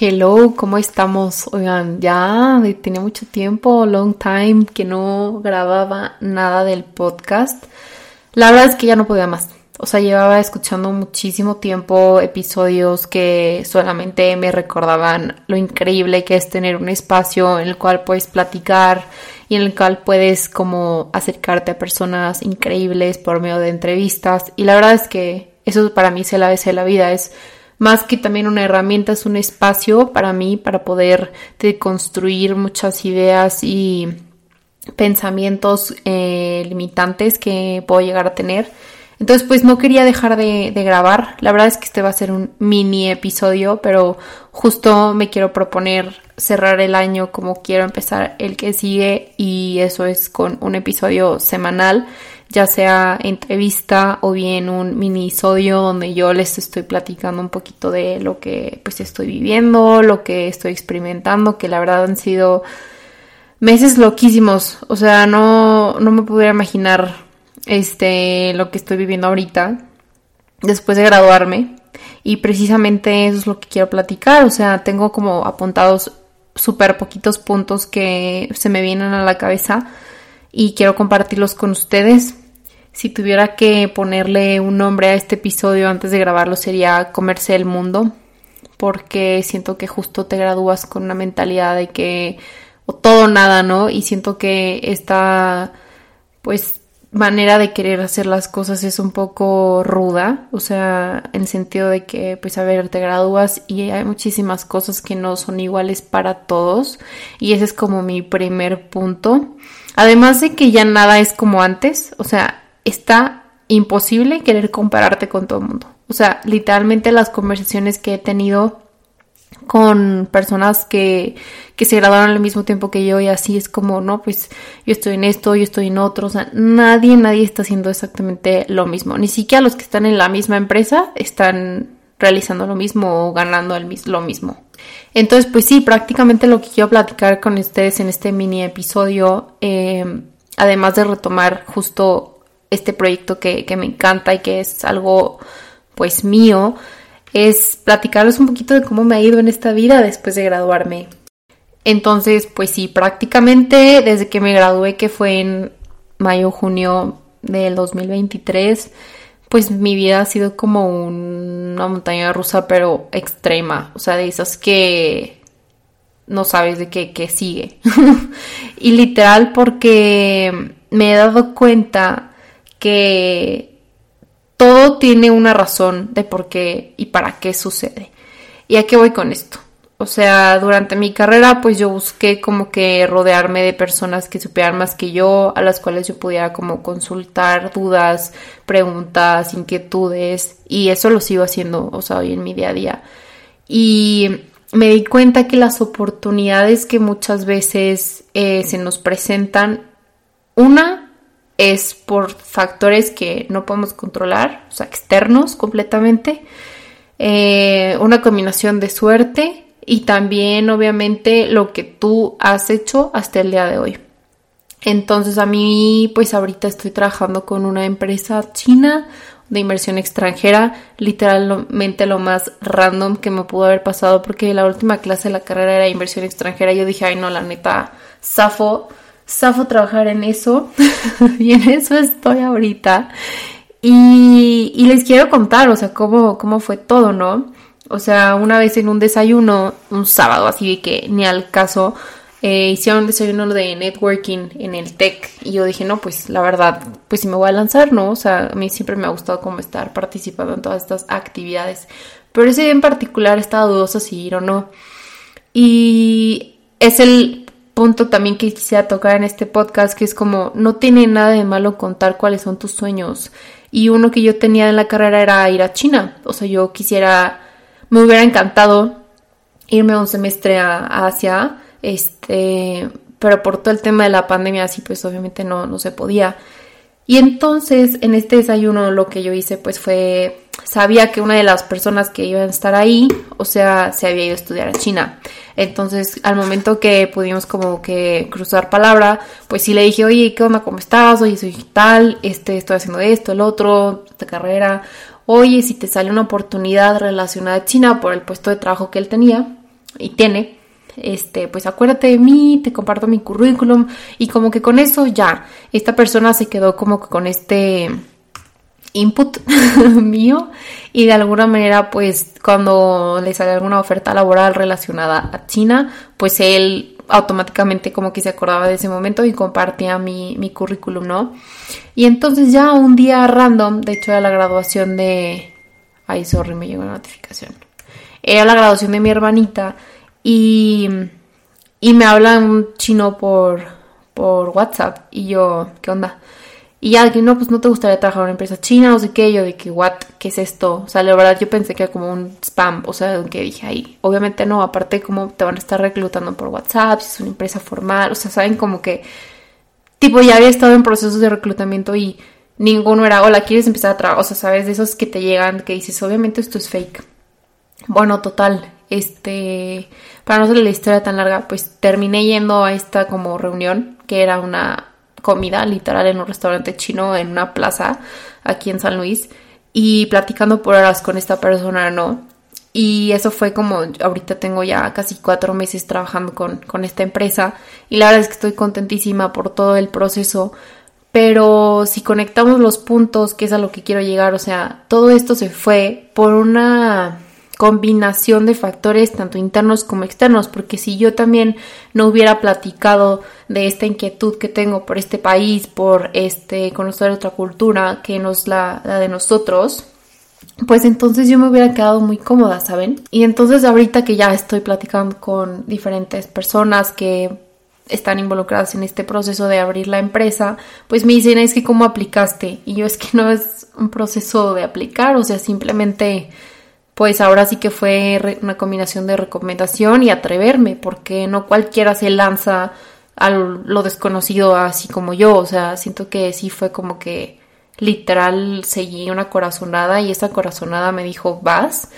Hello, ¿cómo estamos? Oigan, ya tenía mucho tiempo, long time, que no grababa nada del podcast. La verdad es que ya no podía más. O sea, llevaba escuchando muchísimo tiempo episodios que solamente me recordaban lo increíble que es tener un espacio en el cual puedes platicar y en el cual puedes como acercarte a personas increíbles por medio de entrevistas. Y la verdad es que eso para mí es la vez de la vida, es más que también una herramienta, es un espacio para mí para poder deconstruir muchas ideas y pensamientos eh, limitantes que puedo llegar a tener entonces, pues no quería dejar de, grabar. La verdad es que este va a ser un mini episodio, pero justo me quiero proponer cerrar el año como quiero empezar el que sigue y eso es con un episodio semanal, ya sea entrevista o bien un minisodio donde yo les estoy platicando un poquito de lo que pues estoy viviendo, lo que estoy experimentando, que la verdad han sido meses loquísimos, o sea, no, no me pudiera imaginar este, lo que estoy viviendo ahorita, después de graduarme. Y precisamente eso es lo que quiero platicar. O sea, tengo como apuntados súper poquitos puntos que se me vienen a la cabeza y quiero compartirlos con ustedes. Si tuviera que ponerle un nombre a este episodio antes de grabarlo sería Comerse el Mundo, porque siento que justo te gradúas con una mentalidad de que o todo nada, ¿no? Y siento que esta pues manera de querer hacer las cosas es un poco ruda, o sea, en sentido de que, pues, a ver, te gradúas y hay muchísimas cosas que no son iguales para todos, y ese es como mi primer punto. Además de que ya nada es como antes, o sea, está imposible querer compararte con todo el mundo. O sea, literalmente las conversaciones que he tenido con personas que, que se graduaron al mismo tiempo que yo y así es como, no, pues yo estoy en esto, yo estoy en otro, o sea, nadie, nadie está haciendo exactamente lo mismo, ni siquiera los que están en la misma empresa están realizando lo mismo o ganando el, lo mismo. Entonces, pues sí, prácticamente lo que quiero platicar con ustedes en este mini episodio, eh, además de retomar justo este proyecto que, que me encanta y que es algo pues mío, es platicarles un poquito de cómo me ha ido en esta vida después de graduarme. Entonces, pues sí, prácticamente desde que me gradué, que fue en mayo, junio del 2023, pues mi vida ha sido como una montaña rusa, pero extrema. O sea, de esas que no sabes de qué, qué sigue. y literal porque me he dado cuenta que todo tiene una razón de por qué y para qué sucede. ¿Y a qué voy con esto? O sea, durante mi carrera pues yo busqué como que rodearme de personas que supieran más que yo, a las cuales yo pudiera como consultar dudas, preguntas, inquietudes y eso lo sigo haciendo, o sea, hoy en mi día a día. Y me di cuenta que las oportunidades que muchas veces eh, se nos presentan, una es por factores que no podemos controlar, o sea, externos completamente, eh, una combinación de suerte y también obviamente lo que tú has hecho hasta el día de hoy. Entonces a mí pues ahorita estoy trabajando con una empresa china de inversión extranjera, literalmente lo más random que me pudo haber pasado porque la última clase de la carrera era inversión extranjera. Y yo dije, ay no, la neta, zafo Safo trabajar en eso y en eso estoy ahorita. Y, les quiero contar, o sea, cómo, cómo fue todo, ¿no? O sea, una vez en un desayuno, un sábado, así que ni al caso, eh, hicieron un desayuno de networking en el tech y yo dije, no, pues la verdad, pues si me voy a lanzar, ¿no? O sea, a mí siempre me ha gustado como estar participando en todas estas actividades, pero ese día en particular estaba dudosa si ir o no. Y es el punto también que quisiera tocar en este podcast, que es como no tiene nada de malo contar cuáles son tus sueños. Y uno que yo tenía en la carrera era ir a China. O sea, yo quisiera, me hubiera encantado irme un semestre a, Asia, este, pero por todo el tema de la pandemia, así pues obviamente no, no se podía. Y entonces en este desayuno lo que yo hice pues fue, sabía que una de las personas que iban a estar ahí, o sea, se había ido a estudiar a China. Entonces, al momento que pudimos como que cruzar palabra, pues sí le dije, oye, ¿qué onda? ¿Cómo estás? Oye, soy tal, este, estoy haciendo esto, el otro, esta carrera. Oye, si te sale una oportunidad relacionada a China por el puesto de trabajo que él tenía, y tiene, este, pues acuérdate de mí, te comparto mi currículum y como que con eso ya, esta persona se quedó como que con este input mío y de alguna manera pues cuando le sale alguna oferta laboral relacionada a China pues él automáticamente como que se acordaba de ese momento y compartía mi, mi currículum, ¿no? Y entonces ya un día random, de hecho era la graduación de... Ay, sorry, me llegó una notificación. Era la graduación de mi hermanita y, y me habla un chino por, por WhatsApp y yo, ¿qué onda? Y ya, que no, pues no te gustaría trabajar en una empresa china, o sé qué, yo de que, what, ¿qué es esto? O sea, la verdad yo pensé que era como un spam, o sea, que dije ahí, obviamente no, aparte como te van a estar reclutando por WhatsApp, si es una empresa formal, o sea, saben como que, tipo, ya había estado en procesos de reclutamiento y ninguno era, hola, ¿quieres empezar a trabajar? O sea, sabes, de esos que te llegan, que dices, obviamente esto es fake. Bueno, total, este, para no hacerle la historia tan larga, pues terminé yendo a esta como reunión, que era una comida literal en un restaurante chino en una plaza aquí en San Luis y platicando por horas con esta persona, ¿no? Y eso fue como, ahorita tengo ya casi cuatro meses trabajando con, con esta empresa y la verdad es que estoy contentísima por todo el proceso, pero si conectamos los puntos, que es a lo que quiero llegar, o sea, todo esto se fue por una combinación de factores tanto internos como externos, porque si yo también no hubiera platicado de esta inquietud que tengo por este país, por este conocer otra cultura que no es la, la de nosotros, pues entonces yo me hubiera quedado muy cómoda, ¿saben? Y entonces ahorita que ya estoy platicando con diferentes personas que están involucradas en este proceso de abrir la empresa, pues me dicen es que cómo aplicaste y yo es que no es un proceso de aplicar, o sea, simplemente pues ahora sí que fue una combinación de recomendación y atreverme, porque no cualquiera se lanza a lo desconocido así como yo, o sea, siento que sí fue como que literal seguí una corazonada y esa corazonada me dijo vas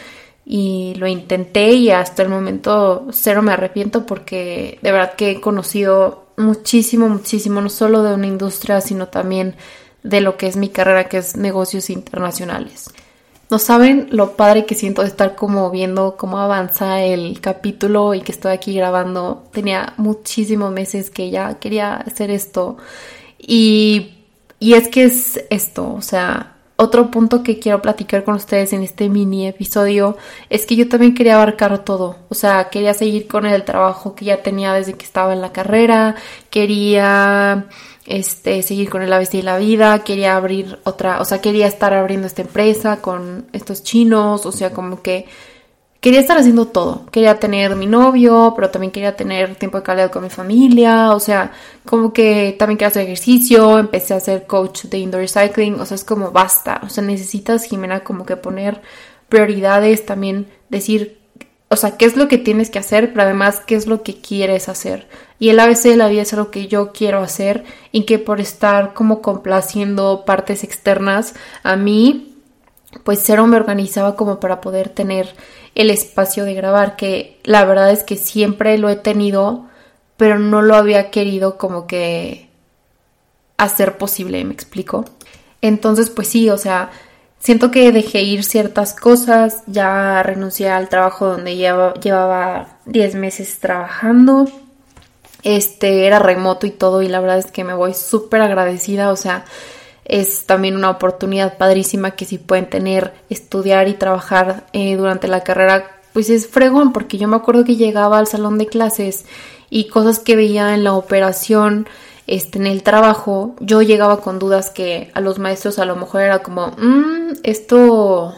y lo intenté y hasta el momento cero me arrepiento porque de verdad que he conocido muchísimo, muchísimo, no solo de una industria, sino también de lo que es mi carrera, que es negocios internacionales. No saben lo padre que siento de estar como viendo cómo avanza el capítulo y que estoy aquí grabando. Tenía muchísimos meses que ya quería hacer esto. Y, y es que es esto, o sea, otro punto que quiero platicar con ustedes en este mini episodio es que yo también quería abarcar todo, o sea, quería seguir con el trabajo que ya tenía desde que estaba en la carrera, quería este, seguir con el ABC y la vida, quería abrir otra, o sea, quería estar abriendo esta empresa con estos chinos, o sea, como que quería estar haciendo todo. Quería tener mi novio, pero también quería tener tiempo de calidad con mi familia, o sea, como que también quería hacer ejercicio, empecé a ser coach de indoor cycling, o sea, es como basta, o sea, necesitas, Jimena, como que poner prioridades, también decir o sea, qué es lo que tienes que hacer, pero además qué es lo que quieres hacer. Y el ABC de la vida es algo que yo quiero hacer y que por estar como complaciendo partes externas a mí, pues cero me organizaba como para poder tener el espacio de grabar, que la verdad es que siempre lo he tenido, pero no lo había querido como que hacer posible, me explico. Entonces, pues sí, o sea, Siento que dejé ir ciertas cosas, ya renuncié al trabajo donde llevaba 10 meses trabajando. Este era remoto y todo y la verdad es que me voy súper agradecida, o sea, es también una oportunidad padrísima que si pueden tener, estudiar y trabajar eh, durante la carrera, pues es fregón, porque yo me acuerdo que llegaba al salón de clases y cosas que veía en la operación, este, en el trabajo, yo llegaba con dudas que a los maestros a lo mejor era como, mmm, esto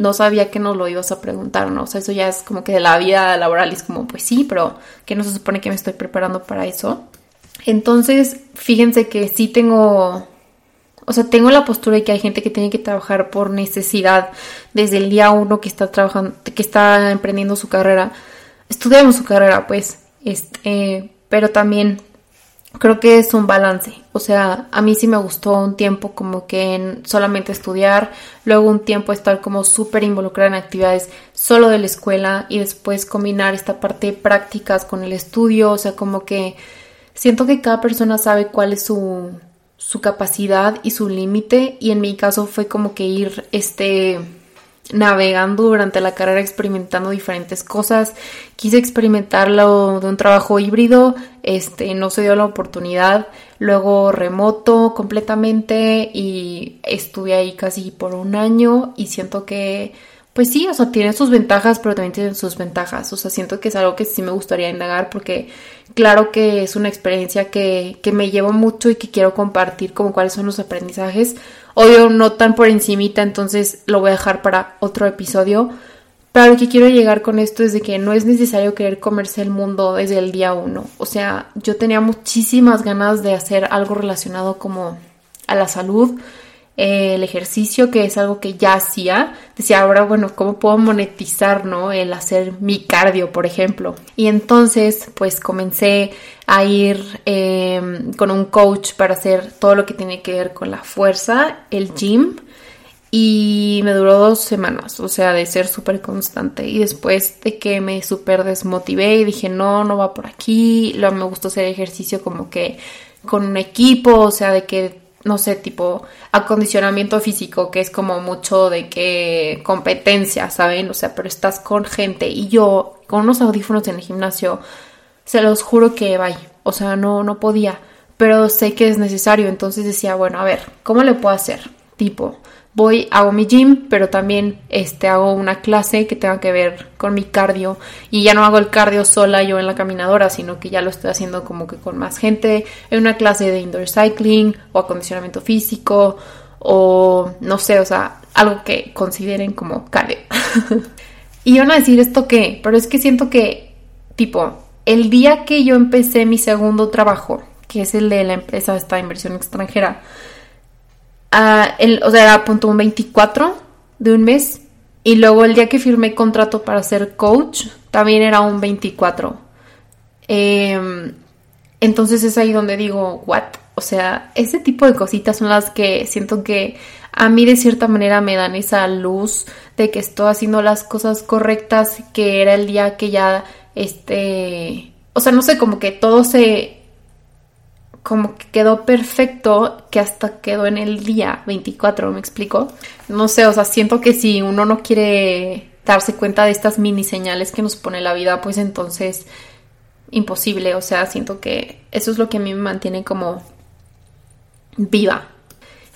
no sabía que nos lo ibas a preguntar, ¿no? O sea, eso ya es como que de la vida laboral es como, pues sí, pero que no se supone que me estoy preparando para eso. Entonces, fíjense que sí tengo, o sea, tengo la postura de que hay gente que tiene que trabajar por necesidad desde el día uno que está trabajando, que está emprendiendo su carrera, estudiando su carrera, pues, este, pero también creo que es un balance. O sea, a mí sí me gustó un tiempo como que en solamente estudiar, luego un tiempo estar como súper involucrada en actividades solo de la escuela y después combinar esta parte de prácticas con el estudio. O sea, como que siento que cada persona sabe cuál es su, su capacidad y su límite y en mi caso fue como que ir este navegando durante la carrera experimentando diferentes cosas. Quise experimentarlo de un trabajo híbrido, este no se dio la oportunidad. Luego remoto completamente y estuve ahí casi por un año y siento que pues sí, o sea, tiene sus ventajas, pero también tiene sus ventajas. O sea, siento que es algo que sí me gustaría indagar porque claro que es una experiencia que, que me llevo mucho y que quiero compartir como cuáles son los aprendizajes. Obvio, no tan por encimita, entonces lo voy a dejar para otro episodio. Pero lo que quiero llegar con esto es de que no es necesario querer comerse el mundo desde el día uno. O sea, yo tenía muchísimas ganas de hacer algo relacionado como a la salud el ejercicio, que es algo que ya hacía. Decía, ahora, bueno, ¿cómo puedo monetizar, no? El hacer mi cardio, por ejemplo. Y entonces, pues comencé a ir em, con un coach para hacer todo lo que tiene que ver con la fuerza, el gym. Y me duró dos semanas, o sea, de ser súper constante. Y después de que me súper desmotivé y dije, no, no va por aquí. Luego me gustó hacer ejercicio como que con un equipo, o sea, de que no sé, tipo acondicionamiento físico, que es como mucho de que competencia, ¿saben? O sea, pero estás con gente y yo con unos audífonos en el gimnasio, se los juro que vaya, o sea, no, no podía, pero sé que es necesario, entonces decía, bueno, a ver, ¿cómo le puedo hacer? Tipo, voy, hago mi gym, pero también este, hago una clase que tenga que ver con mi cardio. Y ya no hago el cardio sola yo en la caminadora, sino que ya lo estoy haciendo como que con más gente, en una clase de indoor cycling o acondicionamiento físico o no sé, o sea, algo que consideren como cardio. y van a decir esto qué, pero es que siento que, tipo, el día que yo empecé mi segundo trabajo, que es el de la empresa esta inversión extranjera, el, o sea, era punto un 24 de un mes. Y luego el día que firmé contrato para ser coach, también era un 24. Em, entonces es ahí donde digo, ¿what? O sea, ese tipo de cositas son las que siento que a mí de cierta manera me dan esa luz de que estoy haciendo las cosas correctas, que era el día que ya, este, o sea, no sé, como que todo se como que quedó perfecto que hasta quedó en el día 24, ¿me explico? No sé, o sea, siento que si uno no quiere darse cuenta de estas mini señales que nos pone la vida, pues entonces imposible, o sea, siento que eso es lo que a mí me mantiene como viva.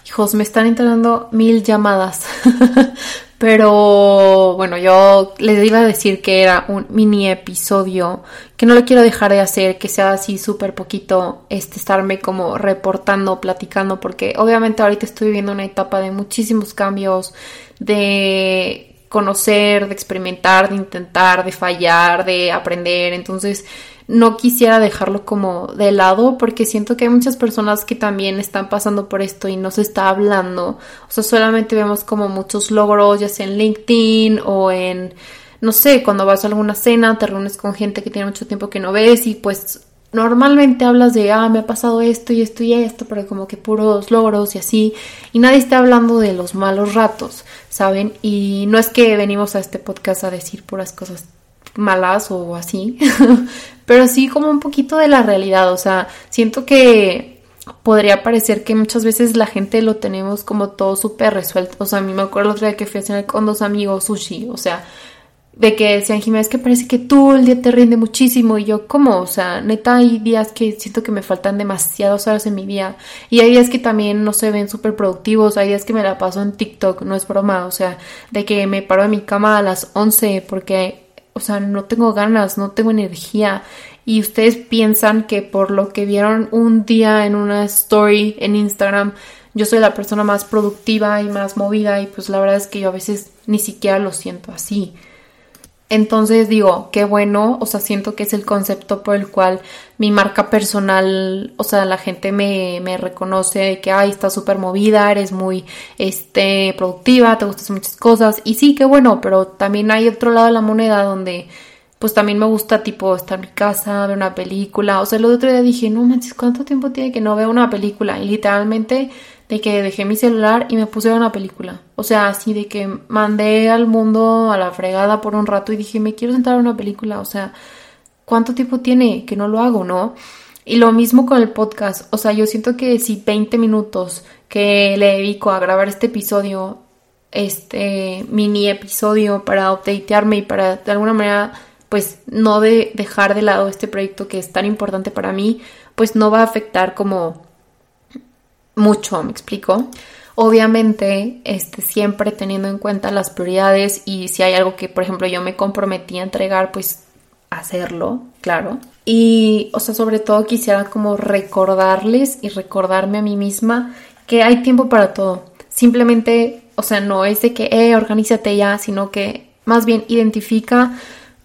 Hijos, me están entrando mil llamadas. Pero bueno, yo les iba a decir que era un mini episodio, que no lo quiero dejar de hacer, que sea así súper poquito, este, estarme como reportando, platicando, porque obviamente ahorita estoy viviendo una etapa de muchísimos cambios, de conocer, de experimentar, de intentar, de fallar, de aprender, entonces no quisiera dejarlo como de lado porque siento que hay muchas personas que también están pasando por esto y no se está hablando. O sea, solamente vemos como muchos logros, ya sea en LinkedIn o en, no sé, cuando vas a alguna cena, te reúnes con gente que tiene mucho tiempo que no ves y pues normalmente hablas de, ah, me ha pasado esto y esto y esto, pero como que puros logros y así, y nadie está hablando de los malos ratos, ¿saben? Y no es que venimos a este podcast a decir puras cosas malas o así, pero sí como un poquito de la realidad, o sea, siento que podría parecer que muchas veces la gente lo tenemos como todo súper resuelto, o sea, a mí me acuerdo el otro día que fui a cenar con dos amigos sushi, o sea, de que decían Jiménez que parece que tú el día te rinde muchísimo y yo como, o sea, neta hay días que siento que me faltan demasiadas horas en mi día y hay días que también no se ven súper productivos, hay días que me la paso en TikTok, no es broma, o sea, de que me paro de mi cama a las 11 porque o sea, no tengo ganas, no tengo energía. Y ustedes piensan que por lo que vieron un día en una story en Instagram, yo soy la persona más productiva y más movida y pues la verdad es que yo a veces ni siquiera lo siento así. Entonces digo, qué bueno, o sea, siento que es el concepto por el cual mi marca personal, o sea, la gente me, me reconoce que, ay, estás súper movida, eres muy, este, productiva, te gustan muchas cosas, y sí, qué bueno, pero también hay otro lado de la moneda donde, pues también me gusta, tipo, estar en mi casa, ver una película, o sea, el otro día dije, no manches, ¿cuánto tiempo tiene que no veo una película? Y literalmente de que dejé mi celular y me puse a una película. O sea, así de que mandé al mundo a la fregada por un rato y dije, me quiero sentar a una película. O sea, ¿cuánto tiempo tiene que no lo hago, no? Y lo mismo con el podcast. O sea, yo siento que si 20 minutos que le dedico a grabar este episodio este mini episodio para updatearme y para de alguna manera pues no de dejar de lado este proyecto que es tan importante para mí, pues no va a afectar como mucho, me explico. Obviamente, este, siempre teniendo en cuenta las prioridades y si hay algo que, por ejemplo, yo me comprometí a entregar, pues hacerlo, claro. Y, o sea, sobre todo quisiera como recordarles y recordarme a mí misma que hay tiempo para todo. Simplemente, o sea, no es de que, eh, organízate ya, sino que más bien identifica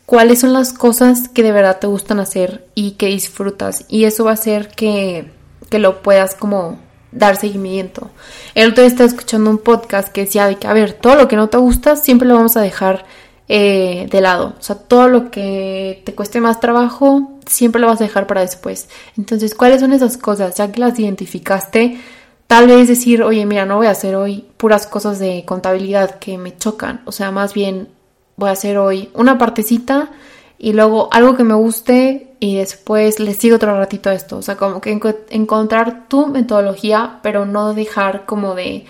cuáles son las cosas que de verdad te gustan hacer y que disfrutas. Y eso va a hacer que, que lo puedas como dar seguimiento. El otro día estaba escuchando un podcast que decía de que, a ver, todo lo que no te gusta siempre lo vamos a dejar eh, de lado. O sea, todo lo que te cueste más trabajo siempre lo vas a dejar para después. Entonces, ¿cuáles son esas cosas? Ya que las identificaste, tal vez decir, oye, mira, no voy a hacer hoy puras cosas de contabilidad que me chocan. O sea, más bien voy a hacer hoy una partecita y luego algo que me guste y después le sigo otro ratito esto. O sea, como que encontrar tu metodología, pero no dejar como de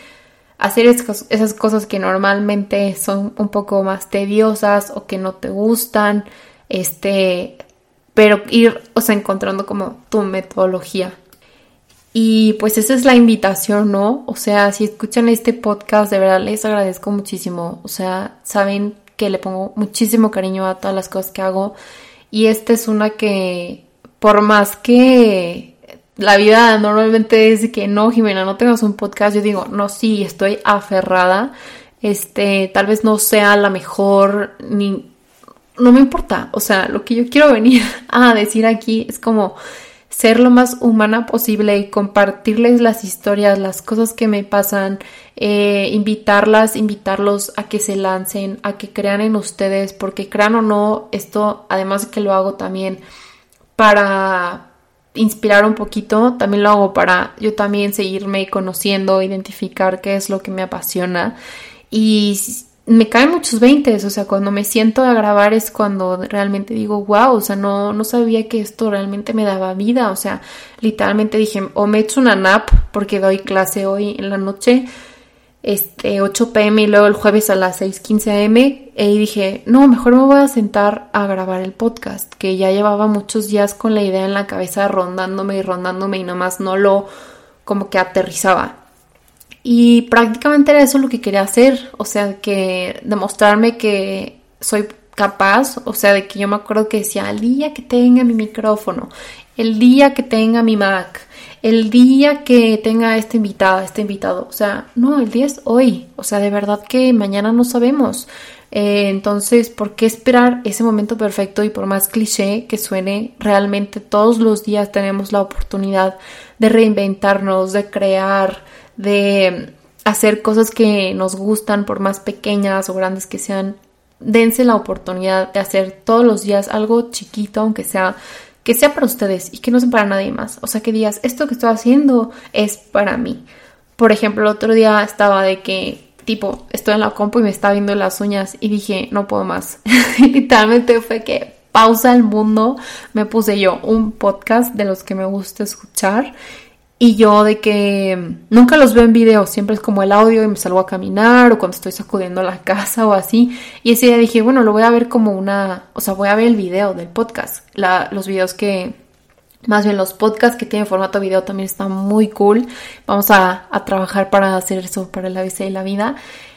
hacer esas cosas que normalmente son un poco más tediosas o que no te gustan, este, pero ir, o sea, encontrando como tu metodología. Y pues esa es la invitación, ¿no? O sea, si escuchan este podcast, de verdad les agradezco muchísimo. O sea, saben que le pongo muchísimo cariño a todas las cosas que hago. Y esta es una que, por más que la vida normalmente es que no, Jimena, no tengas un podcast, yo digo, no, sí, estoy aferrada. Este, tal vez no sea la mejor, ni. No me importa. O sea, lo que yo quiero venir a decir aquí es como ser lo más humana posible y compartirles las historias, las cosas que me pasan, eh, invitarlas, invitarlos a que se lancen, a que crean en ustedes, porque crean o no, esto además de que lo hago también para inspirar un poquito, también lo hago para yo también seguirme conociendo, identificar qué es lo que me apasiona. Y me caen muchos veintes, o sea, cuando me siento a grabar es cuando realmente digo, wow, o sea, no, no sabía que esto realmente me daba vida, o sea, literalmente dije, o me echo una nap porque doy clase hoy en la noche, este, 8 pm y luego el jueves a las 6.15 am, y dije, no, mejor me voy a sentar a grabar el podcast, que ya llevaba muchos días con la idea en la cabeza rondándome y rondándome y nomás no lo como que aterrizaba. Y prácticamente era eso lo que quería hacer, o sea, que demostrarme que soy capaz, o sea, de que yo me acuerdo que decía, el día que tenga mi micrófono, el día que tenga mi Mac, el día que tenga este invitado, este invitado, o sea, no, el día es hoy, o sea, de verdad que mañana no sabemos. Eh, entonces, ¿por qué esperar ese momento perfecto? Y por más cliché que suene, realmente todos los días tenemos la oportunidad de reinventarnos, de crear, de hacer cosas que nos gustan, por más pequeñas o grandes que sean, dense la oportunidad de hacer todos los días algo chiquito, aunque sea que sea para ustedes y que no sea para nadie más. O sea, que digas, esto que estoy haciendo es para mí. Por ejemplo, el otro día estaba de que, tipo, estoy en la compu y me estaba viendo las uñas y dije, no puedo más. Literalmente fue que pausa el mundo, me puse yo un podcast de los que me gusta escuchar y yo de que nunca los veo en video, siempre es como el audio y me salgo a caminar o cuando estoy sacudiendo la casa o así. Y ese día dije, bueno, lo voy a ver como una, o sea, voy a ver el video del podcast. Los videos que, más bien los podcasts que tienen formato video también están muy cool. Vamos a, a trabajar para hacer eso para la ABC y la vida.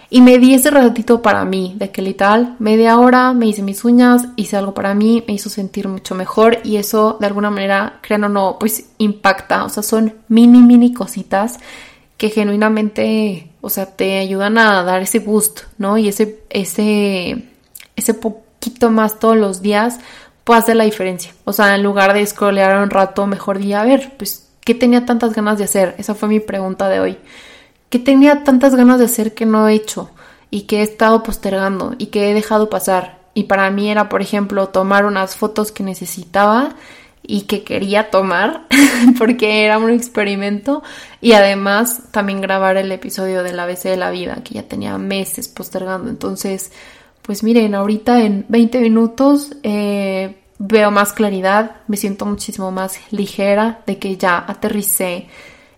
Y me di ese ratito para mí, de que literal, media hora me hice mis uñas, hice algo para mí, me hizo sentir mucho mejor y eso de alguna manera, crean o no, pues impacta. O sea, son mini, mini cositas que genuinamente, o sea, te ayudan a dar ese boost, ¿no? Y ese, ese, ese poquito más todos los días puede hacer la diferencia. O sea, en lugar de scrollear un rato, mejor día, a ver, pues, ¿qué tenía tantas ganas de hacer? Esa fue mi pregunta de hoy que tenía tantas ganas de hacer que no he hecho y que he estado postergando y que he dejado pasar. Y para mí era, por ejemplo, tomar unas fotos que necesitaba y que quería tomar porque era un experimento y además también grabar el episodio del ABC de la vida que ya tenía meses postergando. Entonces, pues miren, ahorita en 20 minutos eh, veo más claridad, me siento muchísimo más ligera de que ya aterricé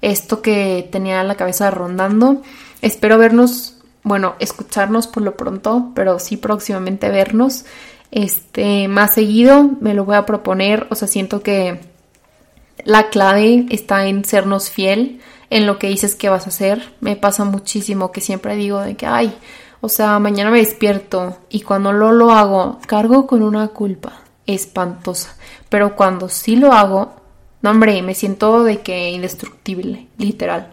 esto que tenía en la cabeza rondando. Espero vernos bueno, escucharnos por lo pronto, pero sí próximamente vernos este más seguido, me lo voy a proponer, o sea, siento que la clave está en sernos fiel en lo que dices que vas a hacer. Me pasa muchísimo que siempre digo de que, ay, o sea, mañana me despierto y cuando no lo hago, cargo con una culpa espantosa. Pero cuando sí lo hago, no, hombre, me siento de que indestructible, literal.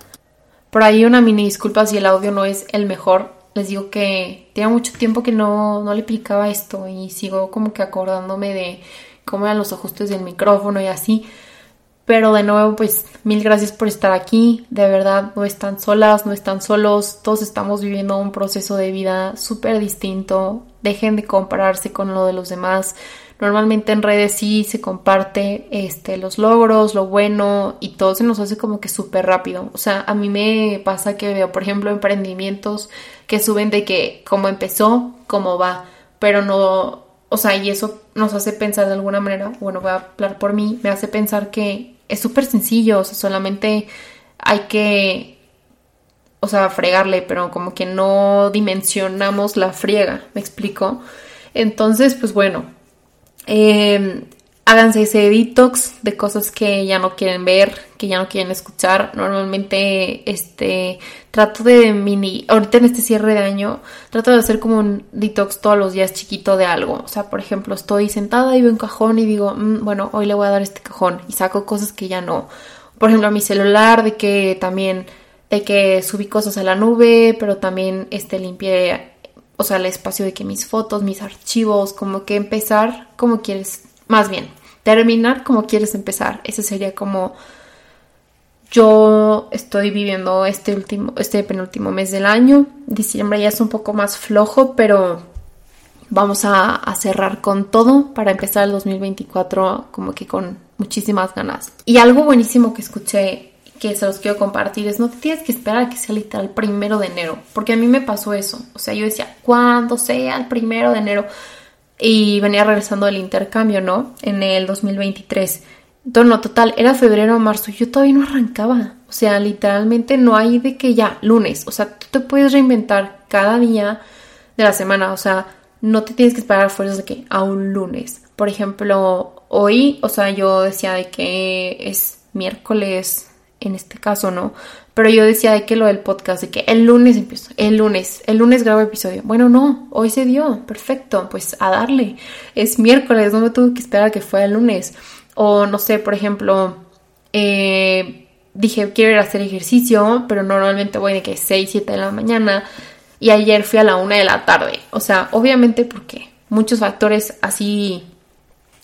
Por ahí una mini disculpa si el audio no es el mejor. Les digo que tenía mucho tiempo que no, no le picaba esto y sigo como que acordándome de cómo eran los ajustes del micrófono y así. Pero de nuevo, pues mil gracias por estar aquí. De verdad, no están solas, no están solos. Todos estamos viviendo un proceso de vida súper distinto. Dejen de compararse con lo de los demás. Normalmente en redes sí se comparte este, los logros, lo bueno y todo se nos hace como que súper rápido. O sea, a mí me pasa que veo, por ejemplo, emprendimientos que suben de que cómo empezó, cómo va, pero no, o sea, y eso nos hace pensar de alguna manera, bueno, voy a hablar por mí, me hace pensar que es súper sencillo, o sea, solamente hay que, o sea, fregarle, pero como que no dimensionamos la friega, ¿me explico? Entonces, pues bueno, eh, háganse ese detox de cosas que ya no quieren ver, que ya no quieren escuchar. Normalmente, este, trato de mini, ahorita en este cierre de año, trato de hacer como un detox todos los días chiquito de algo. O sea, por ejemplo, estoy sentada y veo un cajón y digo, mm, bueno, hoy le voy a dar este cajón y saco cosas que ya no. Por ejemplo, a mi celular, de que también, de que subí cosas a la nube, pero también, este, limpié o sea, el espacio de que mis fotos, mis archivos, como que empezar como quieres, más bien, terminar como quieres empezar. Ese sería como yo estoy viviendo este último, este penúltimo mes del año. Diciembre ya es un poco más flojo, pero vamos a, cerrar con todo para empezar el 2024 como que con muchísimas ganas. Y algo buenísimo que escuché que se los quiero compartir es no te tienes que esperar a que sea literal primero de enero, porque a mí me pasó eso, o sea, yo decía, cuando sea el primero de enero, y venía regresando del intercambio, ¿no? En el 2023. Entonces, no, total, era febrero o marzo, yo todavía no arrancaba, o sea, literalmente no hay de que ya, lunes, o sea, tú te puedes reinventar cada día de la semana, o sea, no te tienes que esperar a fuerzas de que a un lunes. Por ejemplo, hoy, o sea, yo decía de que es miércoles en este caso no, pero yo decía de que lo del podcast, de que el lunes empiezo, el lunes, el lunes grabo episodio. Bueno, no, hoy se dio, perfecto, pues a darle. Es miércoles, no me tuve que esperar a que fuera el lunes. O no sé, por ejemplo, eh, dije quiero ir a hacer ejercicio, pero normalmente voy de que 6, 7 de la mañana y ayer fui a la 1 de la tarde. O sea, obviamente porque muchos factores así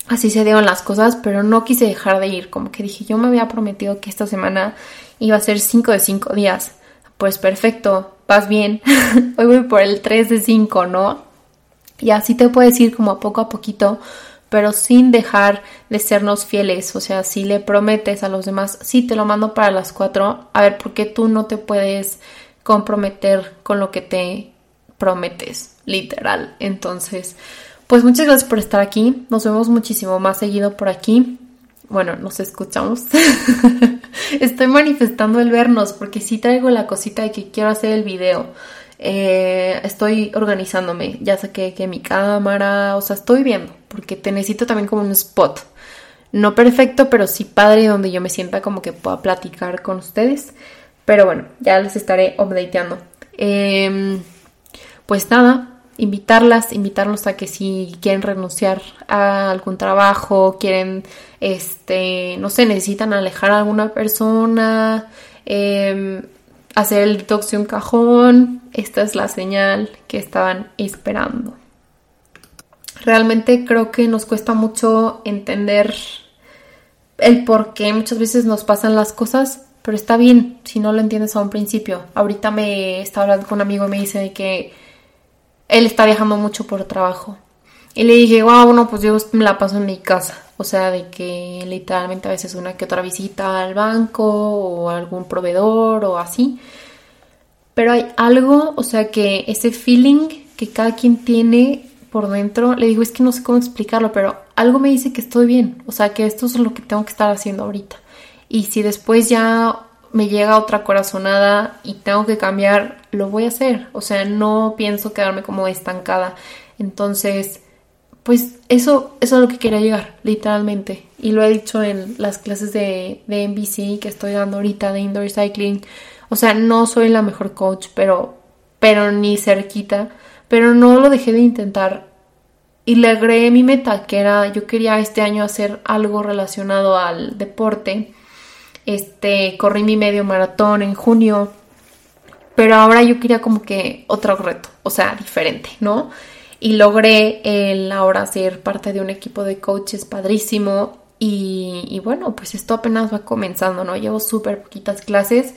así se dieron las cosas, pero no quise dejar de ir, como que dije, yo me había prometido que esta semana iba a ser 5 de 5 días. Pues perfecto, vas bien. Hoy voy por el 3 de 5, ¿no? Y así te puedes ir como a poco a poquito, pero sin dejar de sernos fieles. O sea, si le prometes a los demás, sí te lo mando para las 4, a ver, ¿por qué tú no te puedes comprometer con lo que te prometes? Literal. Entonces, pues muchas gracias por estar aquí. Nos vemos muchísimo más seguido por aquí. Bueno, nos escuchamos. Estoy manifestando el vernos porque sí traigo la cosita de que quiero hacer el video. Eh, estoy organizándome. Ya saqué que mi cámara, o sea, estoy viendo porque te necesito también como un spot. No perfecto, pero sí padre donde yo me sienta como que pueda platicar con ustedes. Pero bueno, ya les estaré updateando. Em, pues nada, invitarlas, invitarlos a que si quieren renunciar a algún trabajo, quieren, este, no sé, necesitan alejar a alguna persona, em, hacer el detox de un cajón, esta es la señal que estaban esperando. Realmente creo que nos cuesta mucho entender el por qué muchas veces nos pasan las cosas, pero está bien si no lo entiendes a un principio. Ahorita me estaba hablando con un amigo y me dice que él está viajando mucho por trabajo. Y le dije, wow, bueno, pues yo me la paso en mi casa. O sea, de que literalmente a veces una que otra visita al banco o algún proveedor o así. Pero hay algo, o sea, que ese feeling que cada quien tiene por dentro, le digo, es que no sé cómo explicarlo, pero algo me dice que estoy bien. O sea, que esto es lo que tengo que estar haciendo ahorita. Y si después ya me llega otra corazonada y tengo que cambiar, lo voy a hacer. O sea, no pienso quedarme como estancada. Entonces, pues eso, eso es lo que quería llegar, literalmente. Y lo he dicho en las clases de, de NBC que estoy dando ahorita de indoor cycling. O sea, no soy la mejor coach, pero, pero ni cerquita. Pero no lo dejé de intentar. Y le agregué mi meta, que era, yo quería este año hacer algo relacionado al deporte. Este, corrí mi medio maratón en junio. Pero ahora yo quería como que otro reto, o sea, diferente, ¿no? y logré el ahora ser parte de un equipo de coaches padrísimo y, bueno, pues esto apenas va comenzando, ¿no? Llevo súper poquitas clases,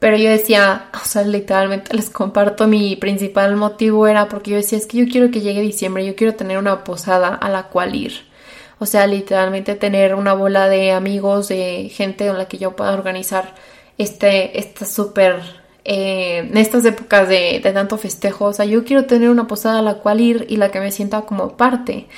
pero yo decía, o sea, literalmente les comparto mi principal motivo era porque yo decía, es que yo quiero que llegue diciembre, yo quiero tener una posada a la cual ir. O sea, literalmente tener una bola de amigos, de gente con la que yo pueda organizar este, esta súper eh, en estas épocas de, tanto festejo, o sea, yo quiero tener una posada a la cual ir y la que me sienta como parte.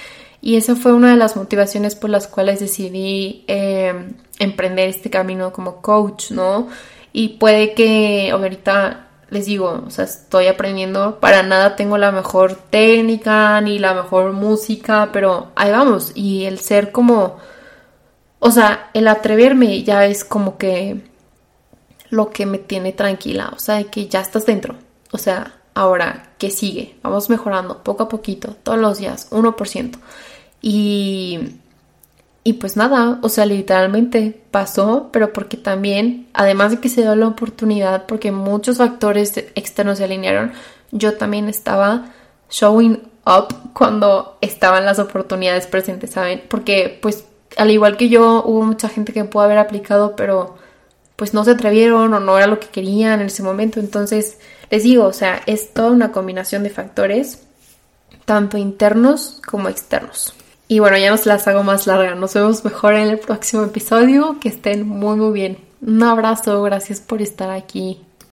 Y esa fue una de las motivaciones por las cuales decidí eh, emprender este camino como coach, ¿no? Y puede que ahorita les digo, o sea, estoy aprendiendo, para nada tengo la mejor técnica ni la mejor música, pero ahí vamos. Y el ser como, o sea, el atreverme ya es como que lo que me tiene tranquila, o sea, que ya estás dentro. O sea, ahora, ¿qué sigue? Vamos mejorando poco a poquito, todos los días, 1%. Y, y pues nada, o sea, literalmente pasó, pero porque también, además de que se dio la oportunidad, porque muchos factores externos se alinearon, yo también estaba showing up cuando estaban las oportunidades presentes, ¿saben? Porque pues al igual que yo, hubo mucha gente que pudo haber aplicado, pero pues no se atrevieron o no era lo que querían en ese momento. Entonces, les digo, o sea, es toda una combinación de factores, tanto internos como externos. Y bueno, ya no se las hago más larga. Nos vemos mejor en el próximo episodio. Que estén muy, muy bien. Un abrazo. Gracias por estar aquí.